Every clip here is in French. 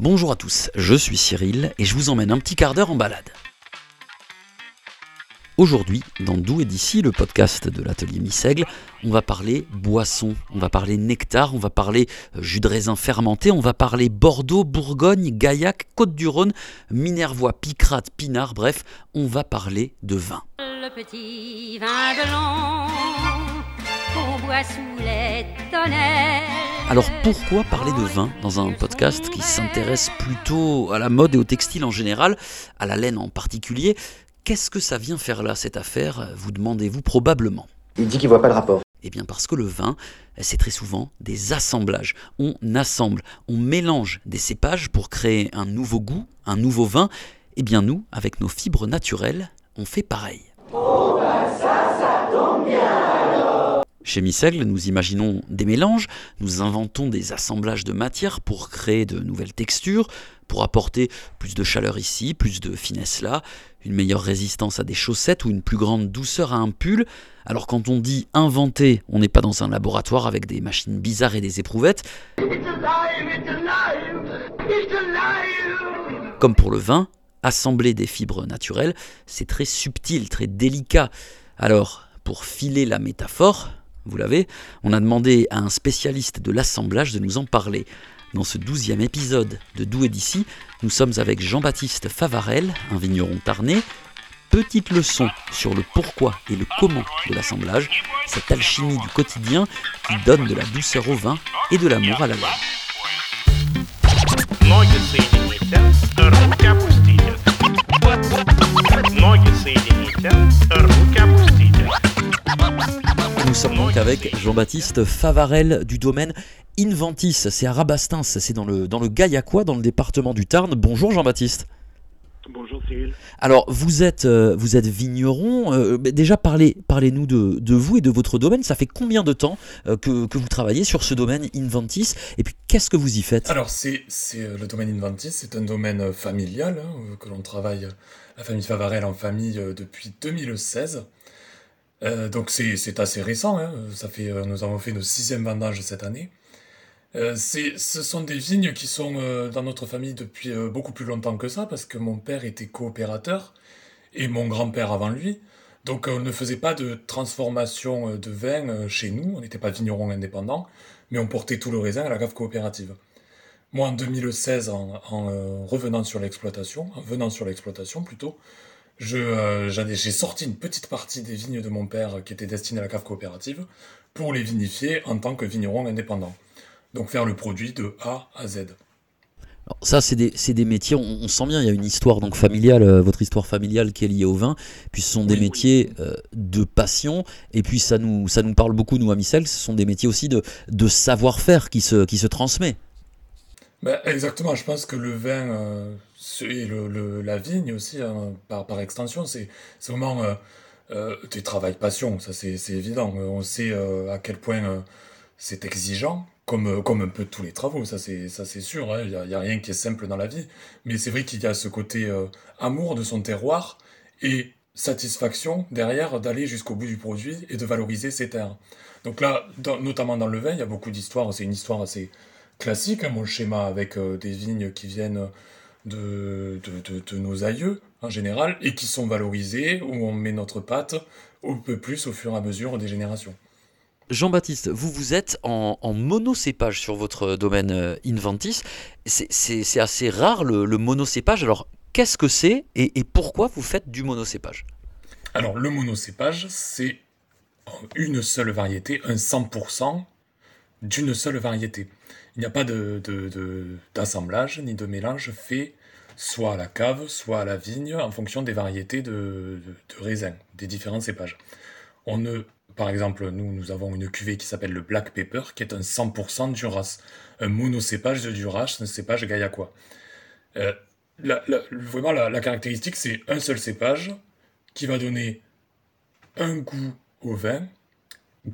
Bonjour à tous, je suis Cyril et je vous emmène un petit quart d'heure en balade. Aujourd'hui, dans D'où et d'ici, le podcast de l'atelier Missègle, on va parler boisson, on va parler nectar, on va parler euh, jus de raisin fermenté, on va parler Bordeaux, Bourgogne, Gaillac, Côte-du-Rhône, Minervois, Picrate, Pinard, bref, on va parler de vin. Le petit vin blanc qu'on boit sous les Alors pourquoi parler de vin dans un podcast qui s'intéresse plutôt à la mode et au textile en général, à la laine en particulier? Qu'est-ce que ça vient faire là, cette affaire Vous demandez-vous probablement? Il dit qu'il voit pas le rapport. Eh bien parce que le vin, c'est très souvent des assemblages. On assemble, on mélange des cépages pour créer un nouveau goût, un nouveau vin. Eh bien nous, avec nos fibres naturelles, on fait pareil. Oh ben ça, ça tombe bien Chez Missel, nous imaginons des mélanges, nous inventons des assemblages de matières pour créer de nouvelles textures, pour apporter plus de chaleur ici, plus de finesse là, une meilleure résistance à des chaussettes ou une plus grande douceur à un pull. Alors quand on dit inventer, on n'est pas dans un laboratoire avec des machines bizarres et des éprouvettes. Comme pour le vin, assembler des fibres naturelles, c'est très subtil, très délicat. Alors, pour filer la métaphore, vous l'avez, on a demandé à un spécialiste de l'assemblage de nous en parler. Dans ce douzième épisode de D'où et d'ici, nous sommes avec Jean-Baptiste Favarel, un vigneron tarné. Petite leçon sur le pourquoi et le comment de l'assemblage, cette alchimie du quotidien qui donne de la douceur au vin et de l'amour à la laine. Nous sommes donc avec Jean-Baptiste Favarel du domaine Inventis, c'est à Rabastins, c'est dans le, dans le Gaillacois, dans le département du Tarn. Bonjour Jean-Baptiste. Bonjour Cyril. Alors vous êtes, euh, vous êtes vigneron, euh, déjà parlez, parlez-nous de, de, vous et de votre domaine, ça fait combien de temps euh, que, que, vous travaillez sur ce domaine Inventis et puis qu'est-ce que vous y faites? Alors c'est, le domaine Inventis, c'est un domaine familial hein, que l'on travaille, la famille Favarel en famille depuis 2016. Donc c'est, assez récent, hein. ça fait, nous avons fait nos sixième vendange cette année. Euh, ce sont des vignes qui sont euh, dans notre famille depuis euh, beaucoup plus longtemps que ça, parce que mon père était coopérateur et mon grand-père avant lui. Donc on ne faisait pas de transformation de vin chez nous, on n'était pas vigneron indépendant, mais on portait tout le raisin à la cave coopérative. Moi, en 2016, en, revenant sur l'exploitation, en venant sur l'exploitation plutôt, j'ai sorti une petite partie des vignes de mon père qui étaient destinées à la cave coopérative pour les vinifier en tant que vigneron indépendant. Donc faire le produit de A à Z. Alors ça, c'est des, des, métiers, on, sent bien, il y a une histoire donc familiale, euh, votre histoire familiale qui est liée au vin, puis ce sont des métiers euh, de passion, et puis ça nous, ça nous parle beaucoup, nous, à Missel, ce sont des métiers aussi de, de savoir-faire qui se, qui se transmet. Ben, exactement, je pense que le vin euh, et le, la vigne aussi, hein, par, par, extension, c'est vraiment du travail passion, ça c'est évident. On sait à quel point c'est exigeant, comme, euh, comme un peu tous les travaux, ça c'est, sûr, hein. il n'y a, rien qui est simple dans la vie, mais c'est vrai qu'il y a ce côté euh, amour de son terroir et satisfaction derrière d'aller jusqu'au bout du produit et de valoriser ses terres. Donc là, notamment dans le vin, il y a beaucoup d'histoires, c'est une histoire assez classique, hein, mon schéma avec euh, des vignes qui viennent de, de, de, nos aïeux en général et qui sont valorisées, où on met notre patte un peu plus au fur et à mesure des générations. Jean-Baptiste, vous vous êtes en, monocépage sur votre domaine euh, Inventis. C'est assez rare le, monocépage. Alors, qu'est-ce que c'est et, pourquoi vous faites du monocépage? Alors, le monocépage, c'est une seule variété, un 100% d'une seule variété. Il n'y a pas d'assemblage de, ni de mélange fait soit à la cave, soit à la vigne, en fonction des variétés de, raisins, des différents cépages. On ne par exemple, nous, nous avons une cuvée qui s'appelle le Black Pepper, qui est un 100% Duras, un monocépage de Duras, un cépage gaillacois. Euh, vraiment, la, caractéristique, c'est un seul cépage qui va donner un goût au vin,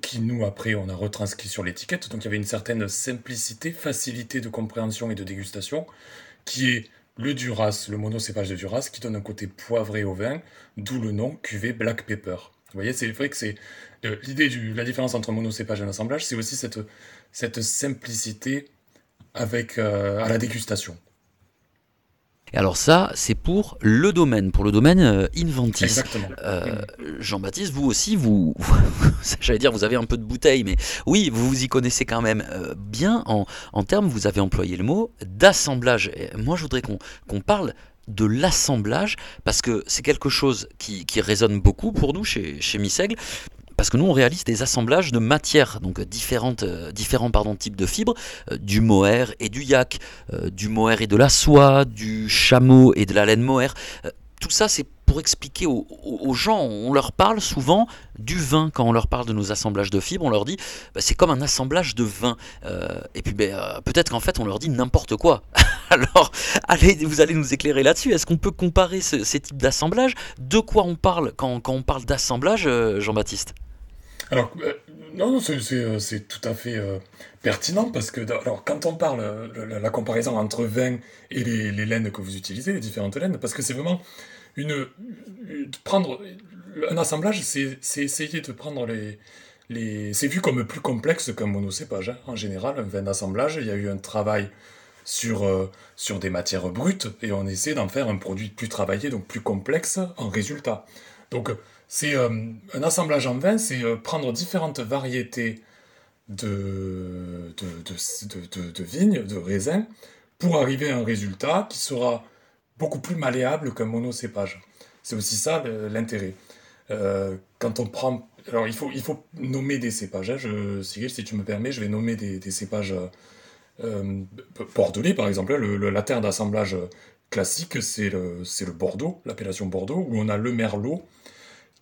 qui nous, après, on a retranscrit sur l'étiquette. Donc, il y avait une certaine simplicité, facilité de compréhension et de dégustation, qui est le Duras, le monocépage de Duras, qui donne un côté poivré au vin, d'où le nom cuvée Black Pepper. Vous voyez, c'est vrai que c'est l'idée de la différence entre monocépage et assemblage, c'est aussi cette, cette simplicité avec, euh, à la dégustation. Et alors ça, c'est pour le domaine, pour le domaine euh, Inventis. Euh, Jean-Baptiste, vous aussi, vous, j'allais dire, vous avez un peu de bouteille, mais oui, vous vous y connaissez quand même euh, bien en, en termes, vous avez employé le mot d'assemblage. Moi, je voudrais qu'on parle de l'assemblage, parce que c'est quelque chose qui, qui résonne beaucoup pour nous chez, chez Missègle, parce que nous, on réalise des assemblages de matières, donc différentes, euh, différents types de fibres, euh, du mohair et du yak, euh, du mohair et de la soie, du chameau et de la laine mohair. Tout ça, c'est pour expliquer aux, gens, on leur parle souvent du vin quand on leur parle de nos assemblages de fibres, on leur dit bah, c'est comme un assemblage de vin. Et puis ben, peut-être qu'en fait on leur dit n'importe quoi. Alors allez, vous allez nous éclairer là-dessus. Est-ce qu'on peut comparer ce- ces types d'assemblage De quoi on parle quand, on parle d'assemblage, Jean-Baptiste? Alors, euh, non, non, euh, c'est tout à fait euh, pertinent parce que alors, quand on parle euh, la, comparaison entre vin et les, laines que vous utilisez, les différentes laines, parce que c'est vraiment une, prendre un assemblage, c'est essayer de prendre les, les c'est vu comme plus complexe qu'un monocépage. hein. En général, un vin d'assemblage, il y a eu un travail sur, sur des matières brutes et on essaie d'en faire un produit plus travaillé, donc plus complexe en résultat. Donc, c'est euh, un assemblage en vin, c'est euh, prendre différentes variétés de, de, de, de, vignes, de raisins, pour arriver à un résultat qui sera beaucoup plus malléable qu'un monocépage. C'est aussi ça l'intérêt. Euh, quand on prend... Alors, il faut, il faut nommer des cépages. hein. Cyril, si tu me permets, je vais nommer des, cépages euh, bordelais, par exemple. Le, la terre d'assemblage classique, c'est le, le Bordeaux, l'appellation Bordeaux, où on a le Merlot,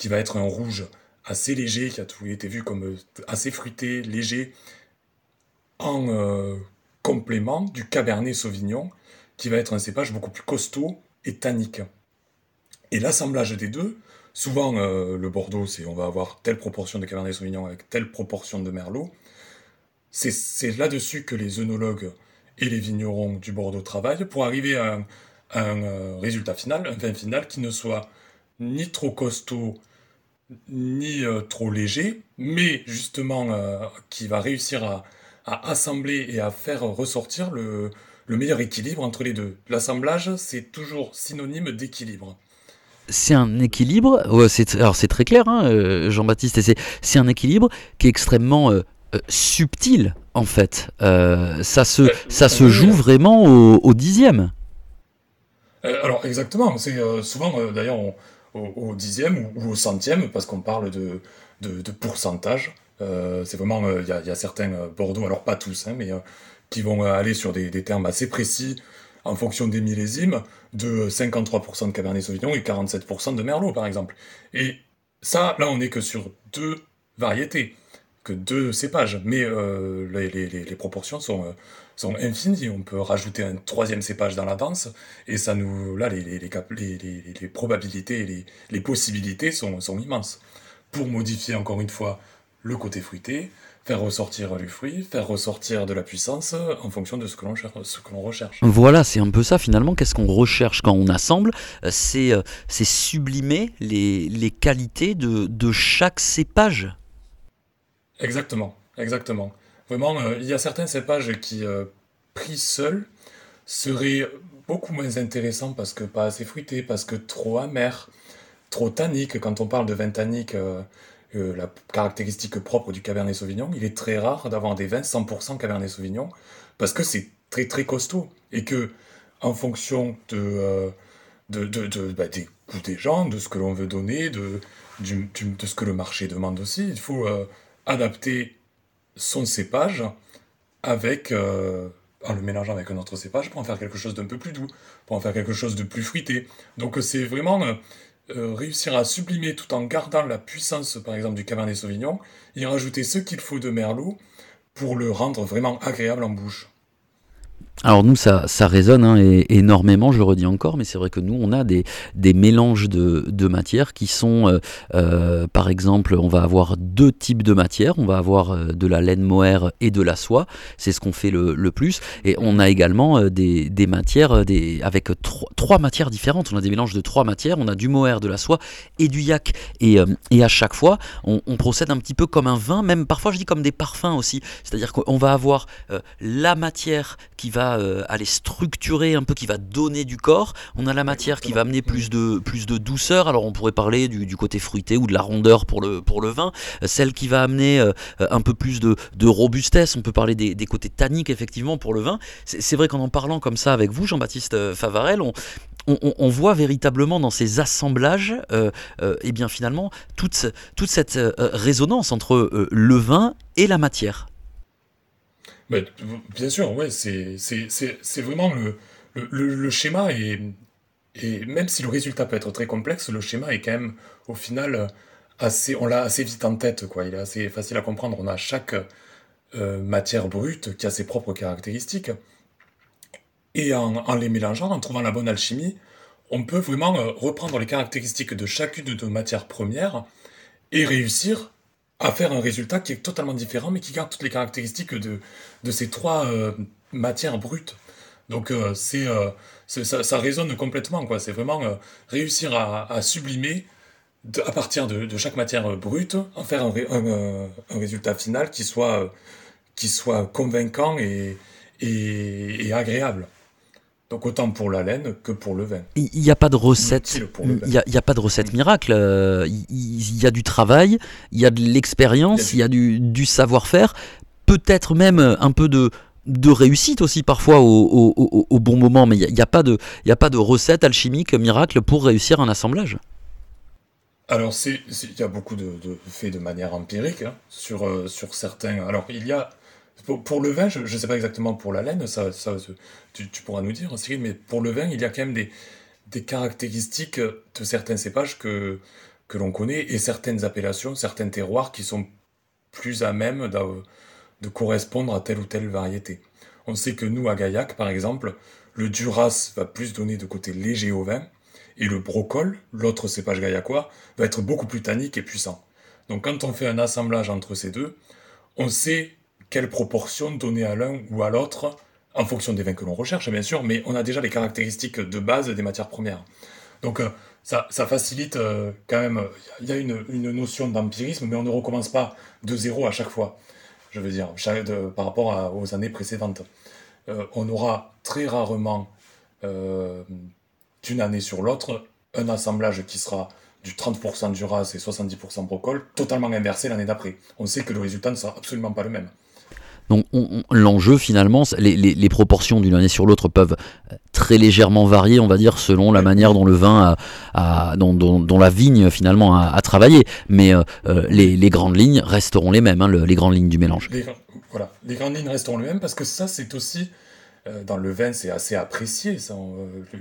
qui va être un rouge assez léger, qui a tout été vu comme euh, assez fruité, léger, en euh, complément du Cabernet Sauvignon, qui va être un cépage beaucoup plus costaud et tannique. Et l'assemblage des deux, souvent euh, le Bordeaux, c'est on va avoir telle proportion de Cabernet Sauvignon avec telle proportion de Merlot. C'est là-dessus que les œnologues et les vignerons du Bordeaux travaillent pour arriver à un, résultat final, un vin final qui ne soit ni trop costaud, ni euh, trop léger, mais justement euh, qui va réussir à, à assembler et à faire ressortir le, le meilleur équilibre entre les deux. L'assemblage, c'est toujours synonyme d'équilibre. c'est un équilibre, alors c'est très clair, hein, euh, Jean-Baptiste, c'est, un équilibre qui est extrêmement euh, subtil, en fait. Euh, ça se, ça se joue vraiment au, au dixième. Alors exactement, c'est euh, souvent d'ailleurs on- au, dixième ou, au centième, parce qu'on parle de, de, pourcentage. Euh, c'est vraiment, euh, il y, y a certains euh, Bordeaux, alors pas tous, hein, mais qui vont aller sur des, des termes assez précis en fonction des millésimes, de 53% de Cabernet Sauvignon et 47% de Merlot par exemple. Et ça, là on est que sur deux variétés, que deux cépages, mais euh, les, les- proportions sont, euh, sont infinies. On peut rajouter un troisième cépage dans la danse, et ça nous, là, les, les, probabilités les, possibilités sont, sont immenses. Pour modifier encore une fois le côté fruité, faire ressortir le fruit, faire ressortir de la puissance en fonction de ce que l'on recherche. Voilà, c'est un peu ça finalement. Qu'est-ce qu'on recherche quand on assemble? C'est, euh, sublimer les, les qualités de, de chaque cépage. Exactement, exactement. Vraiment, euh, il y a certains cépages qui, euh, pris seuls, seraient beaucoup moins intéressants parce que pas assez fruités, parce que trop amers, trop tanniques. Quand on parle de vin tannique, euh, la caractéristique propre du Cabernet Sauvignon, il est très rare d'avoir des vins 100% Cabernet Sauvignon parce que c'est très très costaud et que en fonction de, de, de, bah, des goûts des gens, de ce que l'on veut donner, de, du- de ce que le marché demande aussi, il faut adapter son cépage avec, euh, en le mélangeant avec un autre cépage pour en faire quelque chose d'un peu plus doux, pour en faire quelque chose de plus fruité. Donc euh, c'est vraiment euh, réussir à sublimer tout en gardant la puissance, par exemple, du Cabernet Sauvignon, y rajouter ce qu'il faut de Merlot pour le rendre vraiment agréable en bouche. Alors nous, ça, ça résonne hein, énormément, je le redis encore, mais c'est vrai que nous, on a des, des mélanges de, de matières qui sont, euh, euh, par exemple, on va avoir deux types de matières, on va avoir euh, de la laine mohair et de la soie, c'est ce qu'on fait le, le plus, et on a également des, des matières des, avec trois, trois matières différentes, on a des mélanges de trois matières, on a du mohair, de la soie et du yak, et, et à chaque fois, on, procède un petit peu comme un vin, même parfois je dis comme des parfums aussi, c'est-à-dire qu'on va avoir la matière qui va va euh, aller structurer un peu, qui va donner du corps. On a la matière qui va amener plus de, plus de douceur. Alors on pourrait parler du, côté fruité ou de la rondeur pour le, pour le vin. Celle qui va amener un peu plus de, robustesse. On peut parler des, côtés tanniques effectivement pour le vin. C'est vrai qu'en en parlant comme ça avec vous, Jean-Baptiste Favarel, on, on, voit véritablement dans ces assemblages, euh, euh, eh bien finalement, toute, toute cette euh, résonance entre le vin et la matière. Bien sûr, ouais, c'est vraiment le, le, schéma, et, et même si le résultat peut être très complexe, le schéma est quand même au final assez, on l'a assez vite en tête, quoi. Il est assez facile à comprendre. On a chaque matière brute qui a ses propres caractéristiques. Et en, les mélangeant, en trouvant la bonne alchimie, on peut vraiment euh, reprendre les caractéristiques de chacune de nos matières premières et réussir à faire un résultat qui est totalement différent, mais qui garde toutes les caractéristiques de, de ces trois euh, matières brutes. Donc euh, c'est, ça, résonne complètement, quoi. C'est vraiment réussir à, sublimer à partir de, chaque matière brute, en faire un, un, résultat final qui soit, qui soit convaincant et, et agréable. Donc autant pour la laine que pour le vin. Il n'y a pas de recette. Il n'y a, pas de recette miracle. Euh, il y, a du travail, il y a de l'expérience, il y a du, savoir-faire, peut-être même un peu de, de réussite aussi parfois au, bon moment, mais il n'y a, pas de, a pas de recette alchimique miracle pour réussir un assemblage. Alors il y a beaucoup de, faits de manière empirique hein, sur, euh, sur certains. Alors il y a pour, le vin, je ne sais pas exactement pour la laine, ça, tu, pourras nous dire, Cyril, mais pour le vin, il y a quand même des, caractéristiques de certains cépages que, l'on connaît et certaines appellations, certains terroirs qui sont plus à même de, de, correspondre à telle ou telle variété. On sait que nous, à Gaillac, par exemple, le Duras va plus donner de côté léger au vin et le Brocol, l'autre cépage gaillacois, va être beaucoup plus tannique et puissant. Donc quand on fait un assemblage entre ces deux, on sait quelle proportion donner à l'un ou à l'autre, en fonction des vins que l'on recherche, bien sûr, mais on a déjà les caractéristiques de base des matières premières. Donc euh, ça, facilite euh, quand même, il y a une, notion d'empirisme, mais on ne recommence pas de zéro à chaque fois, je veux dire, par rapport aux années précédentes. Euh, on aura très rarement, d'une année sur l'autre, un assemblage qui sera du 30% du ras et 70% brocol, totalement inversé l'année d'après. On sait que le résultat ne sera absolument pas le même. Donc l'enjeu finalement, les, proportions d'une année sur l'autre peuvent très légèrement varier, on va dire, selon la manière dont le vin dont, la vigne finalement a, travaillé. Mais euh, euh, les, grandes lignes resteront les mêmes, hein, les grandes lignes du mélange. voilà, les grandes lignes resteront les mêmes parce que ça c'est aussi euh, dans le vin c'est assez apprécié.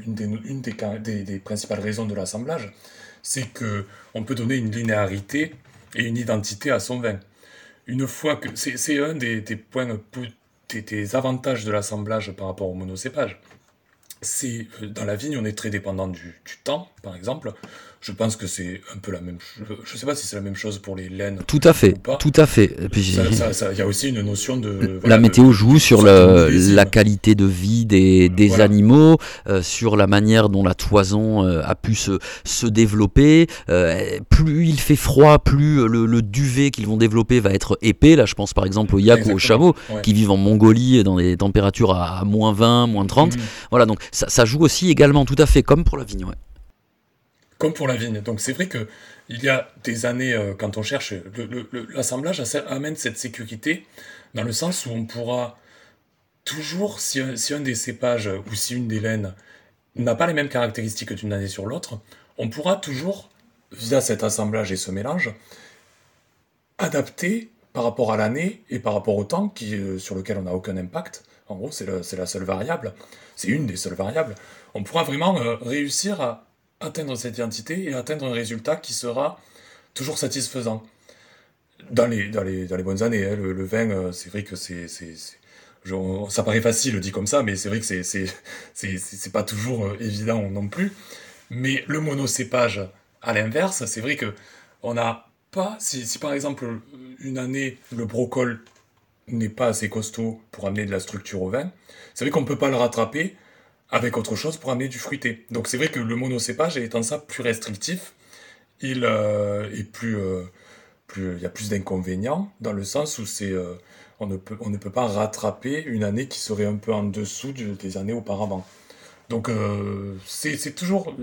une, des, une des, des, principales raisons de l'assemblage, c'est que on peut donner une linéarité et une identité à son vin une fois que. C'est un des, points, des, avantages de l'assemblage par rapport au monocépage. C'est dans la vigne, on est très dépendant du temps, par exemple. Je pense que c'est un peu la même chose. Je ne sais pas si c'est la même chose pour les laines. Tout à fait. Tout à fait. Il y a aussi une notion de. la météo joue sur le, la qualité de vie des, des animaux, euh, sur la manière dont la toison euh, a pu se, se développer. Euh, plus il fait froid, plus le, duvet qu'ils vont développer va être épais. Là, je pense par exemple aux yak ou aux chameaux qui vivent en Mongolie dans des températures à, moins 20, moins 30. Mmh. Voilà, donc ça, ça, joue aussi également tout à fait comme pour la vigne comme pour la vigne. Donc c'est vrai que il y a des années, euh, quand on cherche, l'assemblage amène cette sécurité dans le sens où on pourra toujours, si un, des cépages ou si une des laines n'a pas les mêmes caractéristiques d'une année sur l'autre, on pourra toujours, via cet assemblage et ce mélange, adapter par rapport à l'année et par rapport au temps qui, euh, sur lequel on n'a aucun impact. En gros, c'est la seule variable. C'est une des seules variables. On pourra vraiment euh, réussir à atteindre cette identité et atteindre un résultat qui sera toujours satisfaisant. Dans les, dans les, dans les bonnes années, hein, le, vin, euh, c'est vrai que c'est, ça paraît facile dit comme ça, mais c'est vrai que c'est, c'est, pas toujours euh, évident non plus. Mais le monocépage, à l'inverse, c'est vrai que on n'a pas, si, si, par exemple une année le brocol n'est pas assez costaud pour amener de la structure au vin, c'est vrai qu'on ne peut pas le rattraper avec autre chose pour amener du fruité. Donc c'est vrai que le monocépage étant ça plus restrictif, il euh, est plus, euh, plus, y a plus d'inconvénients dans le sens où c'est, euh, On ne, peut, on ne peut pas rattraper une année qui serait un peu en dessous des années auparavant. Donc c'est toujours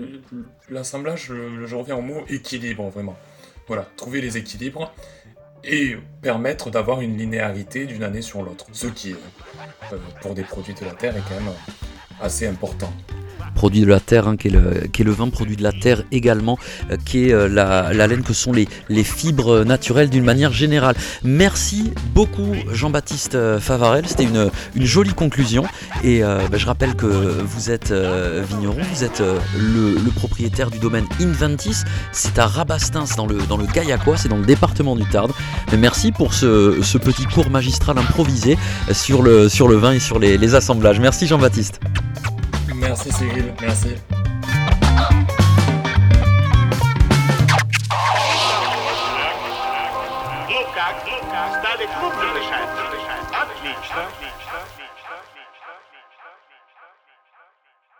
l'assemblage, je reviens au mot équilibre vraiment. Voilà, trouver les équilibres et permettre d'avoir une linéarité d'une année sur l'autre. Ce qui, pour des produits de la Terre, est quand même assez important produit de la terre, hein, qui, est le, vin produit de la terre également, euh, qui est euh, la, laine que sont les, fibres naturelles d'une manière générale. Merci beaucoup Jean-Baptiste euh, Favarel, c'était une, jolie conclusion. Et bah, je rappelle que vous êtes vigneron, vous êtes le, propriétaire du domaine Inventis, c'est à Rabastins dans le, Gaillacois, c'est dans le département du Tarn. Mais merci pour ce, petit cours magistral improvisé sur le, vin et sur les assemblages. Merci Jean-Baptiste. hace seguir, me hace